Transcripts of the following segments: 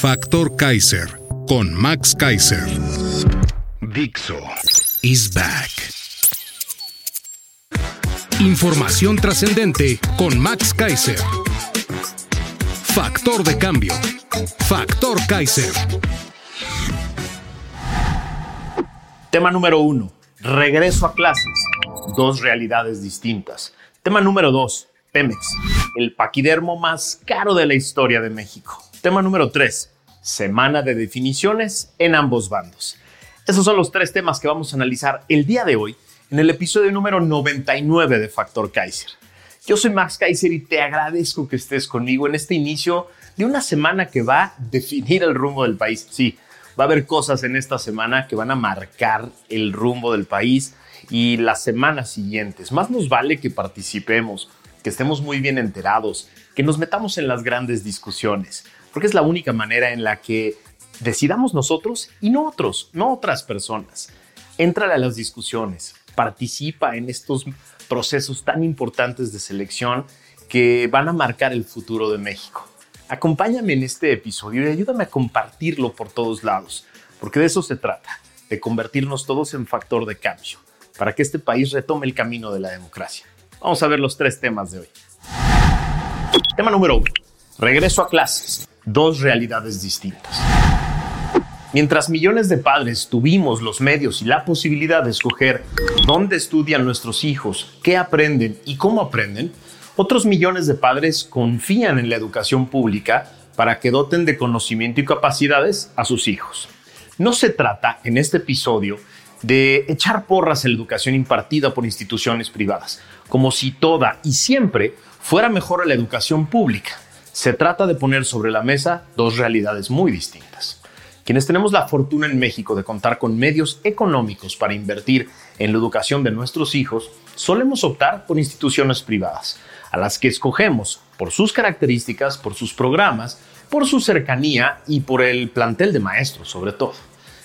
Factor Kaiser con Max Kaiser. Dixo is back. Información trascendente con Max Kaiser. Factor de cambio. Factor Kaiser. Tema número uno. Regreso a clases. Dos realidades distintas. Tema número dos. Pemex. El paquidermo más caro de la historia de México. Tema número tres. Semana de definiciones en ambos bandos. Esos son los tres temas que vamos a analizar el día de hoy en el episodio número 99 de Factor Kaiser. Yo soy Max Kaiser y te agradezco que estés conmigo en este inicio de una semana que va a definir el rumbo del país. Sí, va a haber cosas en esta semana que van a marcar el rumbo del país y las semanas siguientes. Más nos vale que participemos, que estemos muy bien enterados, que nos metamos en las grandes discusiones, porque es la única manera en la que decidamos nosotros y no otros, no otras personas. Entra a las discusiones, participa en estos procesos tan importantes de selección que van a marcar el futuro de México. Acompáñame en este episodio y ayúdame a compartirlo por todos lados, porque de eso se trata, de convertirnos todos en factor de cambio, para que este país retome el camino de la democracia. Vamos a ver los tres temas de hoy. Tema número uno. Regreso a clases. Dos realidades distintas. Mientras millones de padres tuvimos los medios y la posibilidad de escoger dónde estudian nuestros hijos, qué aprenden y cómo aprenden, otros millones de padres confían en la educación pública para que doten de conocimiento y capacidades a sus hijos. No se trata en este episodio de echar porras en la educación impartida por instituciones privadas, como si toda y siempre fuera mejor a la educación pública. Se trata de poner sobre la mesa dos realidades muy distintas. Quienes tenemos la fortuna en México de contar con medios económicos para invertir en la educación de nuestros hijos, solemos optar por instituciones privadas, a las que escogemos por sus características, por sus programas, por su cercanía y por el plantel de maestros sobre todo.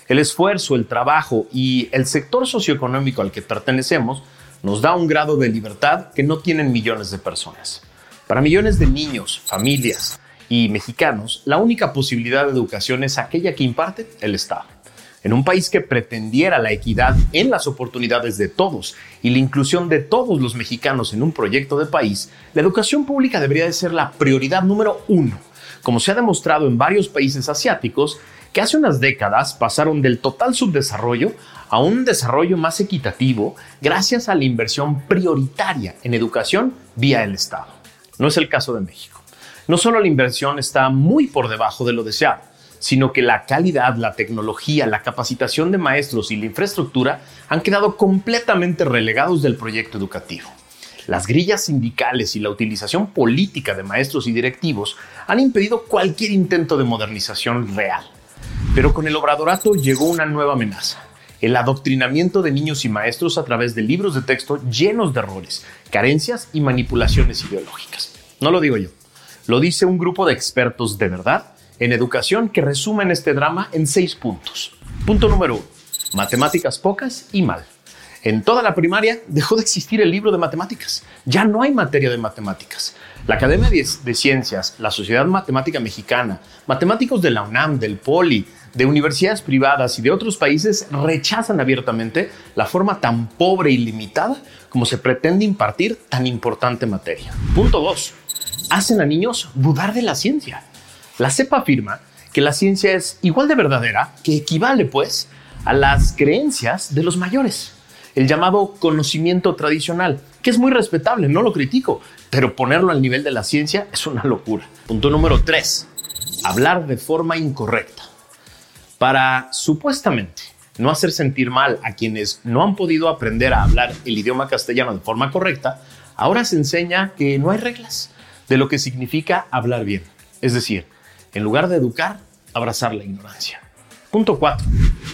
El esfuerzo, el trabajo y el sector socioeconómico al que pertenecemos nos da un grado de libertad que no tienen millones de personas. Para millones de niños, familias, y mexicanos, la única posibilidad de educación es aquella que imparte el Estado. En un país que pretendiera la equidad en las oportunidades de todos y la inclusión de todos los mexicanos en un proyecto de país, la educación pública debería de ser la prioridad número uno, como se ha demostrado en varios países asiáticos que hace unas décadas pasaron del total subdesarrollo a un desarrollo más equitativo gracias a la inversión prioritaria en educación vía el Estado. No es el caso de México no solo la inversión está muy por debajo de lo deseado, sino que la calidad, la tecnología, la capacitación de maestros y la infraestructura han quedado completamente relegados del proyecto educativo. Las grillas sindicales y la utilización política de maestros y directivos han impedido cualquier intento de modernización real. Pero con el obradorato llegó una nueva amenaza, el adoctrinamiento de niños y maestros a través de libros de texto llenos de errores, carencias y manipulaciones ideológicas. No lo digo yo, lo dice un grupo de expertos de verdad en educación que resumen este drama en seis puntos. Punto número uno, matemáticas pocas y mal. En toda la primaria dejó de existir el libro de matemáticas. Ya no hay materia de matemáticas. La Academia de, Ciencias, la Sociedad Matemática Mexicana, matemáticos de la UNAM, del POLI, de universidades privadas y de otros países rechazan abiertamente la forma tan pobre y limitada como se pretende impartir tan importante materia. Punto 2 hacen a niños dudar de la ciencia. La CEPA afirma que la ciencia es igual de verdadera, que equivale pues a las creencias de los mayores, el llamado conocimiento tradicional, que es muy respetable, no lo critico, pero ponerlo al nivel de la ciencia es una locura. Punto número 3. Hablar de forma incorrecta. Para supuestamente no hacer sentir mal a quienes no han podido aprender a hablar el idioma castellano de forma correcta, ahora se enseña que no hay reglas, de lo que significa hablar bien. Es decir, en lugar de educar, abrazar la ignorancia. Punto 4.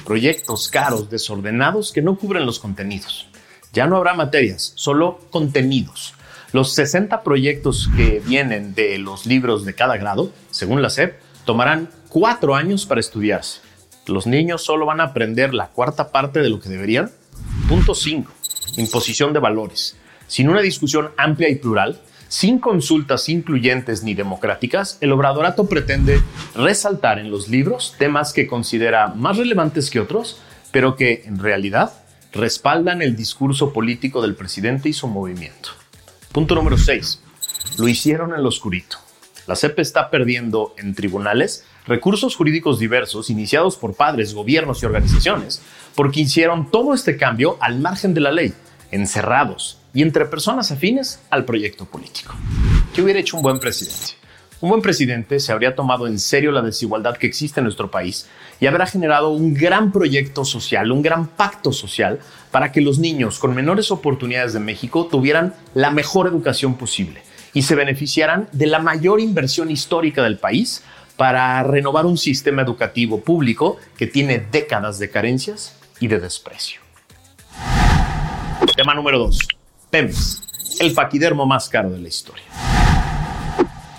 Proyectos caros, desordenados que no cubren los contenidos. Ya no habrá materias, solo contenidos. Los 60 proyectos que vienen de los libros de cada grado, según la SEP, tomarán cuatro años para estudiarse. Los niños solo van a aprender la cuarta parte de lo que deberían. Punto 5. Imposición de valores. Sin una discusión amplia y plural, sin consultas incluyentes ni democráticas, el obradorato pretende resaltar en los libros temas que considera más relevantes que otros, pero que en realidad respaldan el discurso político del presidente y su movimiento. Punto número 6. Lo hicieron en lo oscurito. La CEP está perdiendo en tribunales recursos jurídicos diversos iniciados por padres, gobiernos y organizaciones, porque hicieron todo este cambio al margen de la ley, encerrados y entre personas afines al proyecto político. ¿Qué hubiera hecho un buen presidente? Un buen presidente se habría tomado en serio la desigualdad que existe en nuestro país y habrá generado un gran proyecto social, un gran pacto social para que los niños con menores oportunidades de México tuvieran la mejor educación posible y se beneficiaran de la mayor inversión histórica del país para renovar un sistema educativo público que tiene décadas de carencias y de desprecio. Tema número 2. Pemex, el paquidermo más caro de la historia.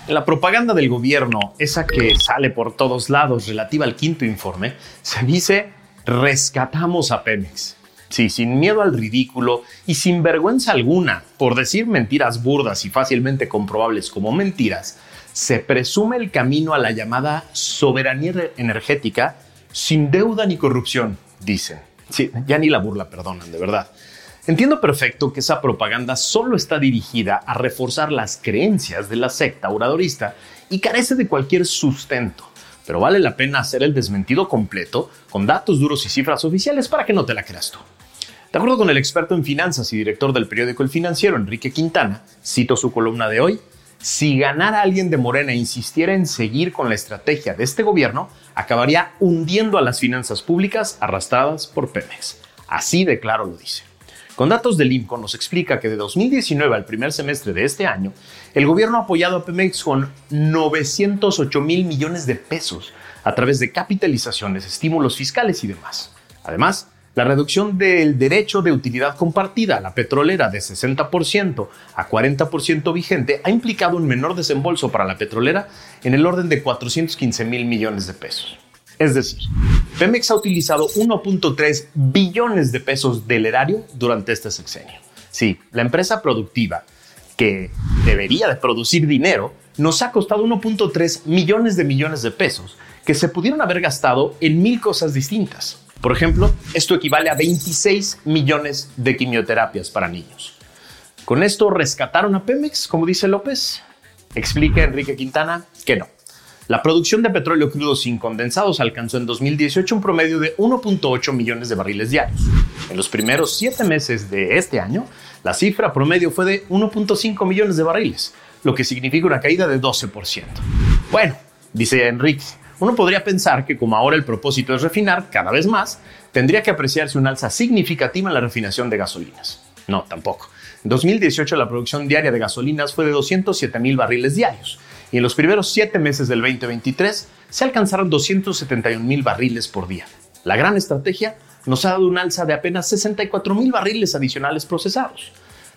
La propaganda del gobierno, esa que sale por todos lados relativa al quinto informe, se dice rescatamos a Pemex. Sí, sin miedo al ridículo y sin vergüenza alguna por decir mentiras burdas y fácilmente comprobables como mentiras, se presume el camino a la llamada soberanía energética sin deuda ni corrupción, dicen. Sí, ya ni la burla perdonan, de verdad. Entiendo perfecto que esa propaganda solo está dirigida a reforzar las creencias de la secta oradorista y carece de cualquier sustento, pero vale la pena hacer el desmentido completo con datos duros y cifras oficiales para que no te la creas tú. De acuerdo con el experto en finanzas y director del periódico El Financiero, Enrique Quintana, cito su columna de hoy, si ganara alguien de Morena e insistiera en seguir con la estrategia de este gobierno, acabaría hundiendo a las finanzas públicas arrastradas por Pemex. Así de claro lo dice. Con datos del IMCO nos explica que de 2019 al primer semestre de este año, el gobierno ha apoyado a Pemex con 908 mil millones de pesos a través de capitalizaciones, estímulos fiscales y demás. Además, la reducción del derecho de utilidad compartida a la petrolera de 60% a 40% vigente ha implicado un menor desembolso para la petrolera en el orden de 415 mil millones de pesos. Es decir, Pemex ha utilizado 1.3 billones de pesos del erario durante este sexenio. Sí, la empresa productiva que debería de producir dinero nos ha costado 1.3 millones de millones de pesos que se pudieron haber gastado en mil cosas distintas. Por ejemplo, esto equivale a 26 millones de quimioterapias para niños. ¿Con esto rescataron a Pemex, como dice López? Explica Enrique Quintana que no. La producción de petróleo crudo sin condensados alcanzó en 2018 un promedio de 1.8 millones de barriles diarios. En los primeros siete meses de este año, la cifra promedio fue de 1.5 millones de barriles, lo que significa una caída de 12%. Bueno, dice Enrique, uno podría pensar que como ahora el propósito es refinar cada vez más, tendría que apreciarse un alza significativa en la refinación de gasolinas. No, tampoco. En 2018 la producción diaria de gasolinas fue de 207 mil barriles diarios y en los primeros siete meses del 2023 se alcanzaron 271 mil barriles por día. La gran estrategia nos ha dado un alza de apenas 64 mil barriles adicionales procesados.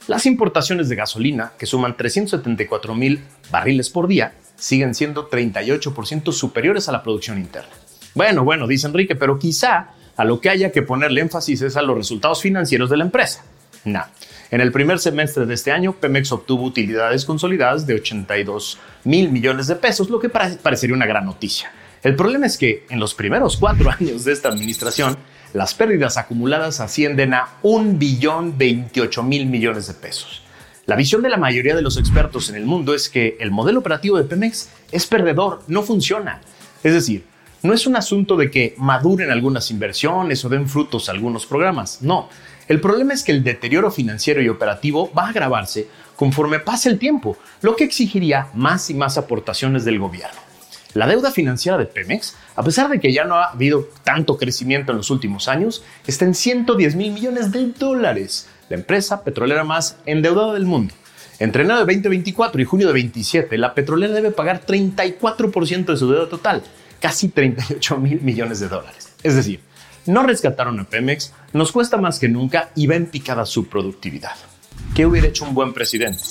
Las importaciones de gasolina, que suman 374 mil barriles por día, siguen siendo 38% superiores a la producción interna. Bueno, bueno, dice Enrique, pero quizá a lo que haya que ponerle énfasis es a los resultados financieros de la empresa. No. En el primer semestre de este año, Pemex obtuvo utilidades consolidadas de 82 mil millones de pesos, lo que parecería una gran noticia. El problema es que en los primeros cuatro años de esta administración, las pérdidas acumuladas ascienden a un billón 28 mil millones de pesos. La visión de la mayoría de los expertos en el mundo es que el modelo operativo de Pemex es perdedor, no funciona. Es decir, no es un asunto de que maduren algunas inversiones o den frutos algunos programas, no. El problema es que el deterioro financiero y operativo va a agravarse conforme pase el tiempo, lo que exigiría más y más aportaciones del gobierno. La deuda financiera de Pemex, a pesar de que ya no ha habido tanto crecimiento en los últimos años, está en 110 mil millones de dólares, la empresa petrolera más endeudada del mundo. Entre enero de 2024 y junio de 2027, la petrolera debe pagar 34% de su deuda total, casi 38 mil millones de dólares. Es decir, no rescataron a Pemex, nos cuesta más que nunca y va en picada su productividad. ¿Qué hubiera hecho un buen presidente?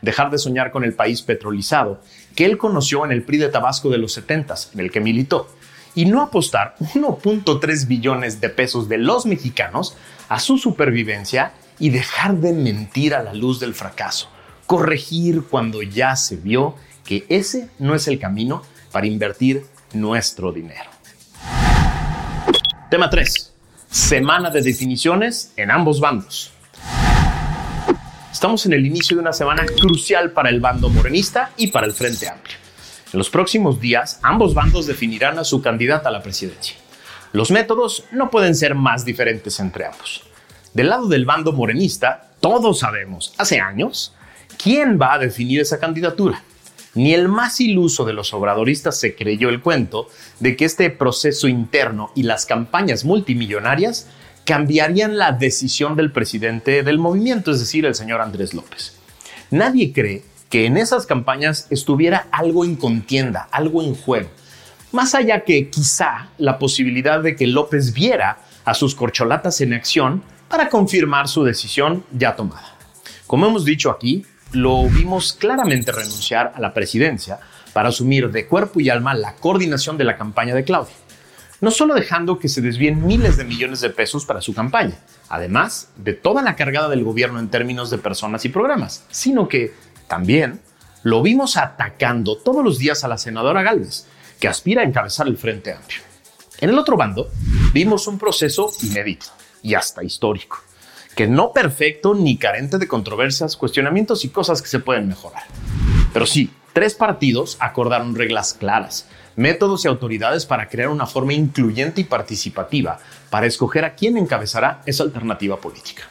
Dejar de soñar con el país petrolizado que él conoció en el PRI de Tabasco de los 70, en el que militó, y no apostar 1.3 billones de pesos de los mexicanos a su supervivencia y dejar de mentir a la luz del fracaso, corregir cuando ya se vio que ese no es el camino para invertir nuestro dinero. Tema 3. Semana de definiciones en ambos bandos. Estamos en el inicio de una semana crucial para el bando morenista y para el Frente Amplio. En los próximos días, ambos bandos definirán a su candidata a la presidencia. Los métodos no pueden ser más diferentes entre ambos. Del lado del bando morenista, todos sabemos, hace años, quién va a definir esa candidatura. Ni el más iluso de los obradoristas se creyó el cuento de que este proceso interno y las campañas multimillonarias cambiarían la decisión del presidente del movimiento, es decir, el señor Andrés López. Nadie cree que en esas campañas estuviera algo en contienda, algo en juego. Más allá que quizá la posibilidad de que López viera a sus corcholatas en acción para confirmar su decisión ya tomada. Como hemos dicho aquí, lo vimos claramente renunciar a la presidencia para asumir de cuerpo y alma la coordinación de la campaña de Claudia. No solo dejando que se desvíen miles de millones de pesos para su campaña, además de toda la cargada del gobierno en términos de personas y programas, sino que también lo vimos atacando todos los días a la senadora Galvez, que aspira a encabezar el Frente Amplio. En el otro bando, vimos un proceso inédito y hasta histórico que no perfecto ni carente de controversias, cuestionamientos y cosas que se pueden mejorar. Pero sí, tres partidos acordaron reglas claras, métodos y autoridades para crear una forma incluyente y participativa para escoger a quién encabezará esa alternativa política.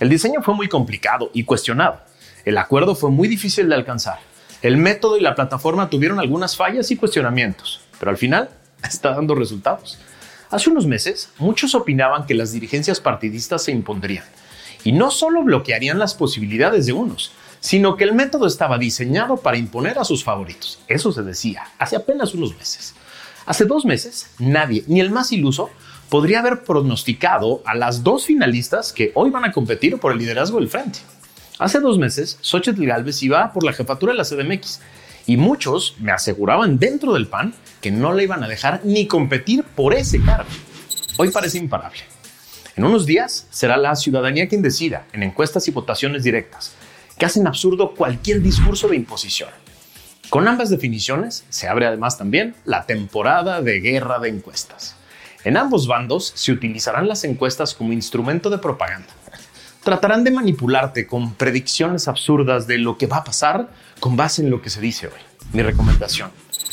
El diseño fue muy complicado y cuestionado. El acuerdo fue muy difícil de alcanzar. El método y la plataforma tuvieron algunas fallas y cuestionamientos, pero al final está dando resultados. Hace unos meses, muchos opinaban que las dirigencias partidistas se impondrían y no solo bloquearían las posibilidades de unos, sino que el método estaba diseñado para imponer a sus favoritos. Eso se decía hace apenas unos meses. Hace dos meses, nadie, ni el más iluso, podría haber pronosticado a las dos finalistas que hoy van a competir por el liderazgo del frente. Hace dos meses, Xochitl Galvez iba por la jefatura de la CDMX y muchos me aseguraban dentro del PAN que no le iban a dejar ni competir por ese cargo. Hoy parece imparable. En unos días será la ciudadanía quien decida, en encuestas y votaciones directas, que hacen absurdo cualquier discurso de imposición. Con ambas definiciones se abre además también la temporada de guerra de encuestas. En ambos bandos se utilizarán las encuestas como instrumento de propaganda tratarán de manipularte con predicciones absurdas de lo que va a pasar con base en lo que se dice hoy. Mi recomendación,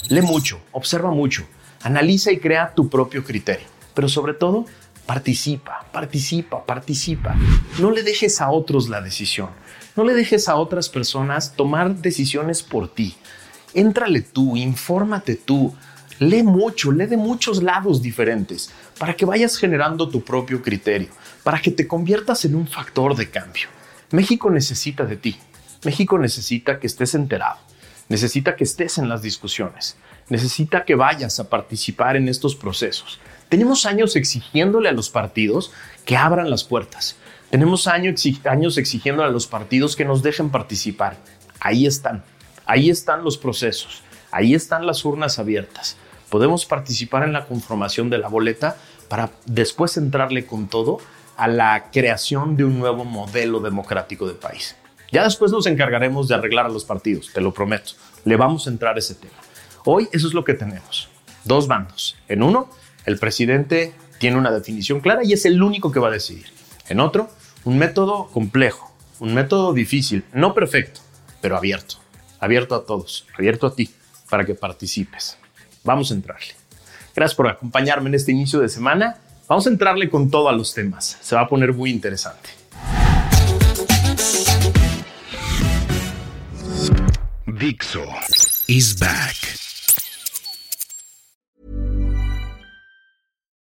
lee mucho, observa mucho, analiza y crea tu propio criterio, pero sobre todo, participa, participa, participa. No le dejes a otros la decisión, no le dejes a otras personas tomar decisiones por ti. Éntrale tú, infórmate tú, lee mucho, lee de muchos lados diferentes para que vayas generando tu propio criterio para que te conviertas en un factor de cambio. México necesita de ti. México necesita que estés enterado. Necesita que estés en las discusiones. Necesita que vayas a participar en estos procesos. Tenemos años exigiéndole a los partidos que abran las puertas. Tenemos años, años exigiéndole a los partidos que nos dejen participar. Ahí están. Ahí están los procesos. Ahí están las urnas abiertas. Podemos participar en la conformación de la boleta para después entrarle con todo a la creación de un nuevo modelo democrático de país. Ya después nos encargaremos de arreglar a los partidos, te lo prometo. Le vamos a entrar a ese tema. Hoy eso es lo que tenemos. Dos bandos. En uno, el presidente tiene una definición clara y es el único que va a decidir. En otro, un método complejo, un método difícil, no perfecto, pero abierto. Abierto a todos, abierto a ti, para que participes. Vamos a entrarle. Gracias por acompañarme en este inicio de semana Vamos a entrarle con todo a los temas. Se va a poner muy interesante. Dixo is back.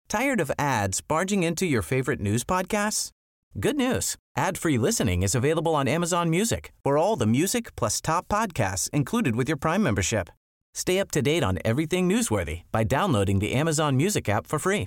Tired of ads barging into your favorite news podcasts? Good news. Ad-free listening is available on Amazon Music. For all the music plus top podcasts included with your Prime membership. Stay up to date on everything newsworthy by downloading the Amazon Music app for free